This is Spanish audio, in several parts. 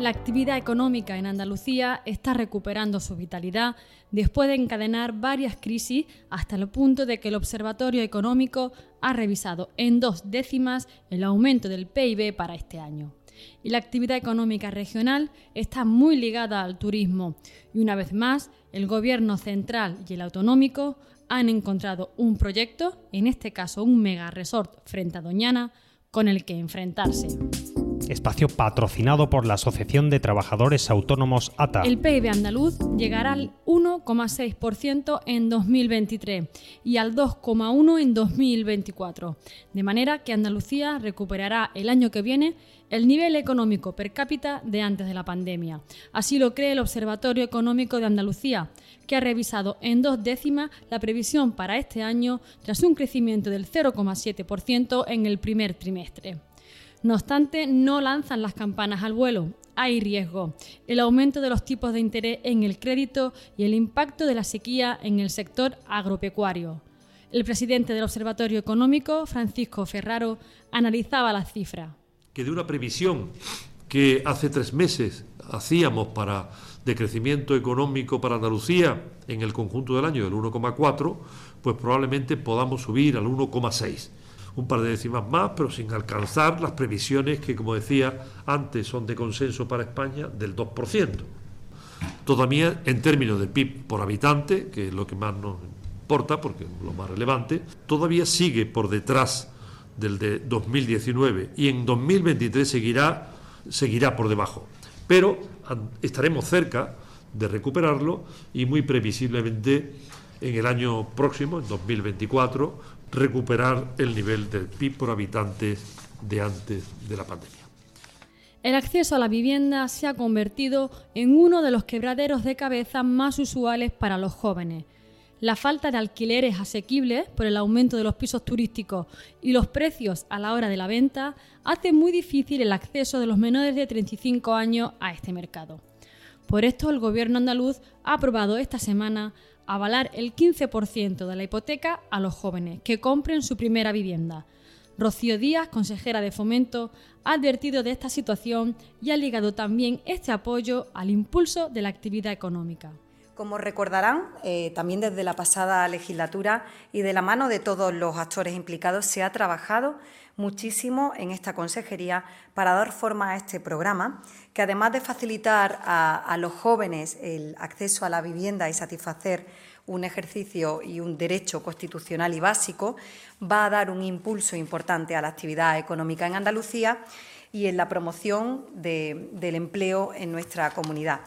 La actividad económica en Andalucía está recuperando su vitalidad después de encadenar varias crisis hasta el punto de que el Observatorio Económico ha revisado en dos décimas el aumento del PIB para este año. Y la actividad económica regional está muy ligada al turismo y una vez más el Gobierno central y el autonómico han encontrado un proyecto, en este caso un mega resort frente a Doñana, con el que enfrentarse espacio patrocinado por la Asociación de Trabajadores Autónomos ATA. El PIB andaluz llegará al 1,6% en 2023 y al 2,1% en 2024, de manera que Andalucía recuperará el año que viene el nivel económico per cápita de antes de la pandemia. Así lo cree el Observatorio Económico de Andalucía, que ha revisado en dos décimas la previsión para este año tras un crecimiento del 0,7% en el primer trimestre. No obstante, no lanzan las campanas al vuelo. Hay riesgo. El aumento de los tipos de interés en el crédito y el impacto de la sequía en el sector agropecuario. El presidente del Observatorio Económico, Francisco Ferraro, analizaba las cifras. Que de una previsión que hace tres meses hacíamos para de crecimiento económico para Andalucía en el conjunto del año del 1,4, pues probablemente podamos subir al 1,6 un par de décimas más, pero sin alcanzar las previsiones que, como decía antes, son de consenso para España del 2%. Todavía, en términos de PIB por habitante, que es lo que más nos importa, porque es lo más relevante, todavía sigue por detrás del de 2019 y en 2023 seguirá, seguirá por debajo. Pero estaremos cerca de recuperarlo y muy previsiblemente en el año próximo, en 2024, recuperar el nivel del PIB por habitante de antes de la pandemia. El acceso a la vivienda se ha convertido en uno de los quebraderos de cabeza más usuales para los jóvenes. La falta de alquileres asequibles por el aumento de los pisos turísticos y los precios a la hora de la venta hace muy difícil el acceso de los menores de 35 años a este mercado. Por esto, el Gobierno andaluz ha aprobado esta semana avalar el 15% de la hipoteca a los jóvenes que compren su primera vivienda. Rocío Díaz, consejera de Fomento, ha advertido de esta situación y ha ligado también este apoyo al impulso de la actividad económica. Como recordarán, eh, también desde la pasada legislatura y de la mano de todos los actores implicados se ha trabajado muchísimo en esta consejería para dar forma a este programa, que además de facilitar a, los jóvenes el acceso a la vivienda y satisfacer un ejercicio y un derecho constitucional y básico, va a dar un impulso importante a la actividad económica en Andalucía y en la promoción del empleo en nuestra comunidad.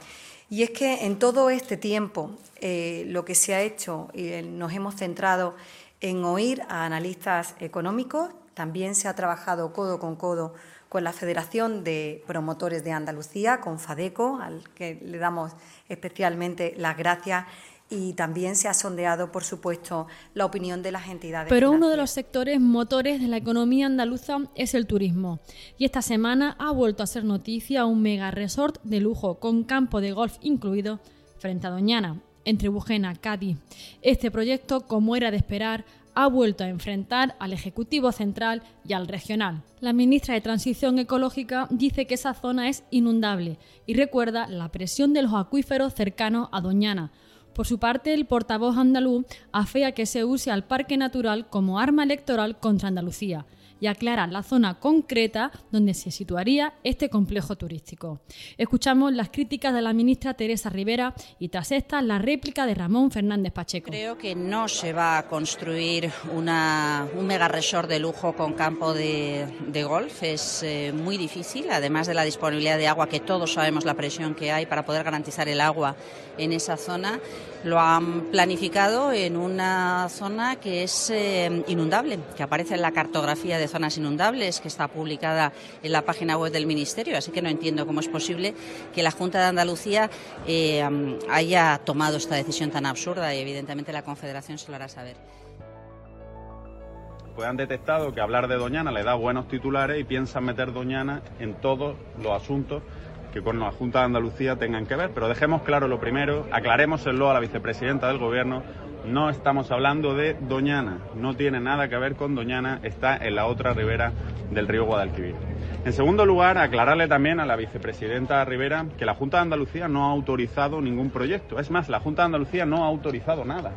Y es que en todo este tiempo eh, lo que se ha hecho y nos hemos centrado en oír a analistas económicos, también se ha trabajado codo con codo con la Federación de Promotores de Andalucía, con FADECO, al que le damos especialmente las gracias y también se ha sondeado, por supuesto, la opinión de las entidades. Pero uno de los sectores motores de la economía andaluza es el turismo. Y esta semana ha vuelto a ser noticia un mega resort de lujo con campo de golf incluido frente a Doñana, entre Bujena, Cádiz. Este proyecto, como era de esperar, ha vuelto a enfrentar al Ejecutivo Central y al regional. La ministra de Transición Ecológica dice que esa zona es inundable y recuerda la presión de los acuíferos cercanos a Doñana. Por su parte, el portavoz andaluz afea que se use al parque natural como arma electoral contra Andalucía y aclarar la zona concreta donde se situaría este complejo turístico. Escuchamos las críticas de la ministra Teresa Rivera y tras esta la réplica de Ramón Fernández Pacheco. Creo que no se va a construir una, un mega resort de lujo con campo de, golf. Es eh, muy difícil, además de la disponibilidad de agua, que todos sabemos la presión que hay para poder garantizar el agua en esa zona. Lo han planificado en una zona que es eh, inundable, que aparece en la cartografía de zonas inundables que está publicada en la página web del Ministerio, así que no entiendo cómo es posible que la Junta de Andalucía eh, haya tomado esta decisión tan absurda y evidentemente la Confederación se lo hará saber. pues han detectado que hablar de Doñana le da buenos titulares y piensan meter Doñana en todos los asuntos que con la Junta de Andalucía tengan que ver. Pero dejemos claro lo primero, aclarémoselo a la vicepresidenta del Gobierno, no estamos hablando de Doñana, no tiene nada que ver con Doñana, está en la otra ribera del río Guadalquivir. En segundo lugar, aclararle también a la vicepresidenta Rivera que la Junta de Andalucía no ha autorizado ningún proyecto. Es más, la Junta de Andalucía no ha autorizado nada.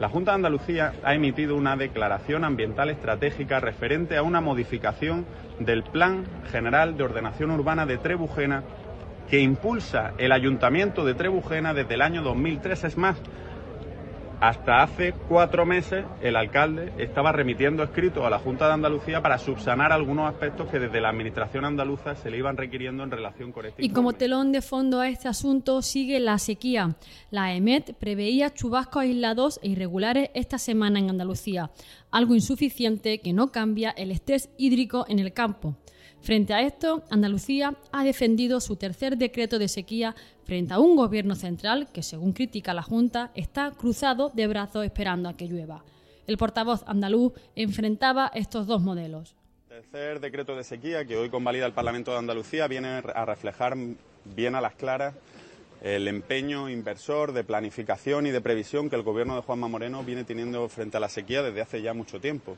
La Junta de Andalucía ha emitido una declaración ambiental estratégica referente a una modificación del Plan General de Ordenación Urbana de Trebujena que impulsa el Ayuntamiento de Trebujena desde el año 2003. Es más, hasta hace cuatro meses el alcalde estaba remitiendo escritos a la Junta de Andalucía para subsanar algunos aspectos que desde la Administración andaluza se le iban requiriendo en relación con este Y como telón de fondo a este asunto sigue la sequía. La EMET preveía chubascos aislados e irregulares esta semana en Andalucía, algo insuficiente que no cambia el estrés hídrico en el campo. Frente a esto, Andalucía ha defendido su tercer decreto de sequía frente a un gobierno central que, según critica la Junta, está cruzado de brazos esperando a que llueva. El portavoz andaluz enfrentaba estos dos modelos. El tercer decreto de sequía que hoy convalida el Parlamento de Andalucía viene a reflejar bien a las claras el empeño inversor de planificación y de previsión que el gobierno de Juanma Moreno viene teniendo frente a la sequía desde hace ya mucho tiempo.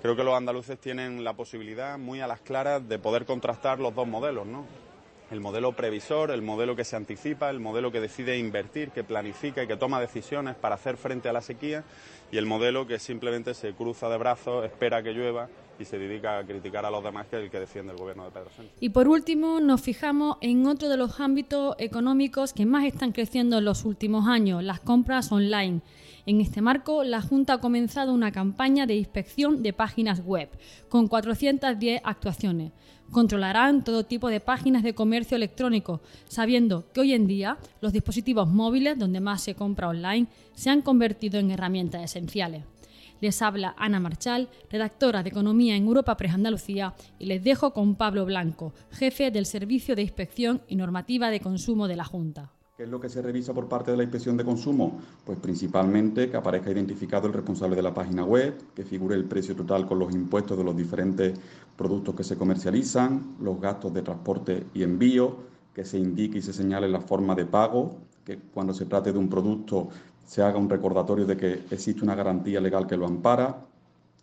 Creo que los andaluces tienen la posibilidad muy a las claras de poder contrastar los dos modelos, ¿no? El modelo previsor, el modelo que se anticipa, el modelo que decide invertir, que planifica y que toma decisiones para hacer frente a la sequía y el modelo que simplemente se cruza de brazos, espera que llueva y se dedica a criticar a los demás que es el que defiende el gobierno de Pedro Sánchez. Y por último, nos fijamos en otro de los ámbitos económicos que más están creciendo en los últimos años, las compras online. En este marco, la Junta ha comenzado una campaña de inspección de páginas web, con 410 actuaciones. Controlarán todo tipo de páginas de comercio electrónico, sabiendo que hoy en día los dispositivos móviles, donde más se compra online, se han convertido en herramientas esenciales. Les habla Ana Marchal, redactora de Economía en Europa Press Andalucía, y les dejo con Pablo Blanco, jefe del Servicio de Inspección y Normativa de Consumo de la Junta. ¿Qué es lo que se revisa por parte de la inspección de consumo? Pues principalmente que aparezca identificado el responsable de la página web, que figure el precio total con los impuestos de los diferentes productos que se comercializan, los gastos de transporte y envío, que se indique y se señale la forma de pago, que cuando se trate de un producto se haga un recordatorio de que existe una garantía legal que lo ampara,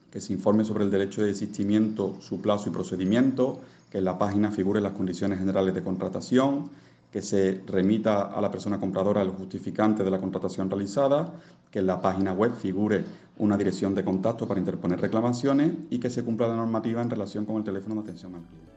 que se informe sobre el derecho de desistimiento, su plazo y procedimiento, que en la página figuren las condiciones generales de contratación, que se remita a la persona compradora el justificante de la contratación realizada, que en la página web figure una dirección de contacto para interponer reclamaciones y que se cumpla la normativa en relación con el teléfono de atención al cliente.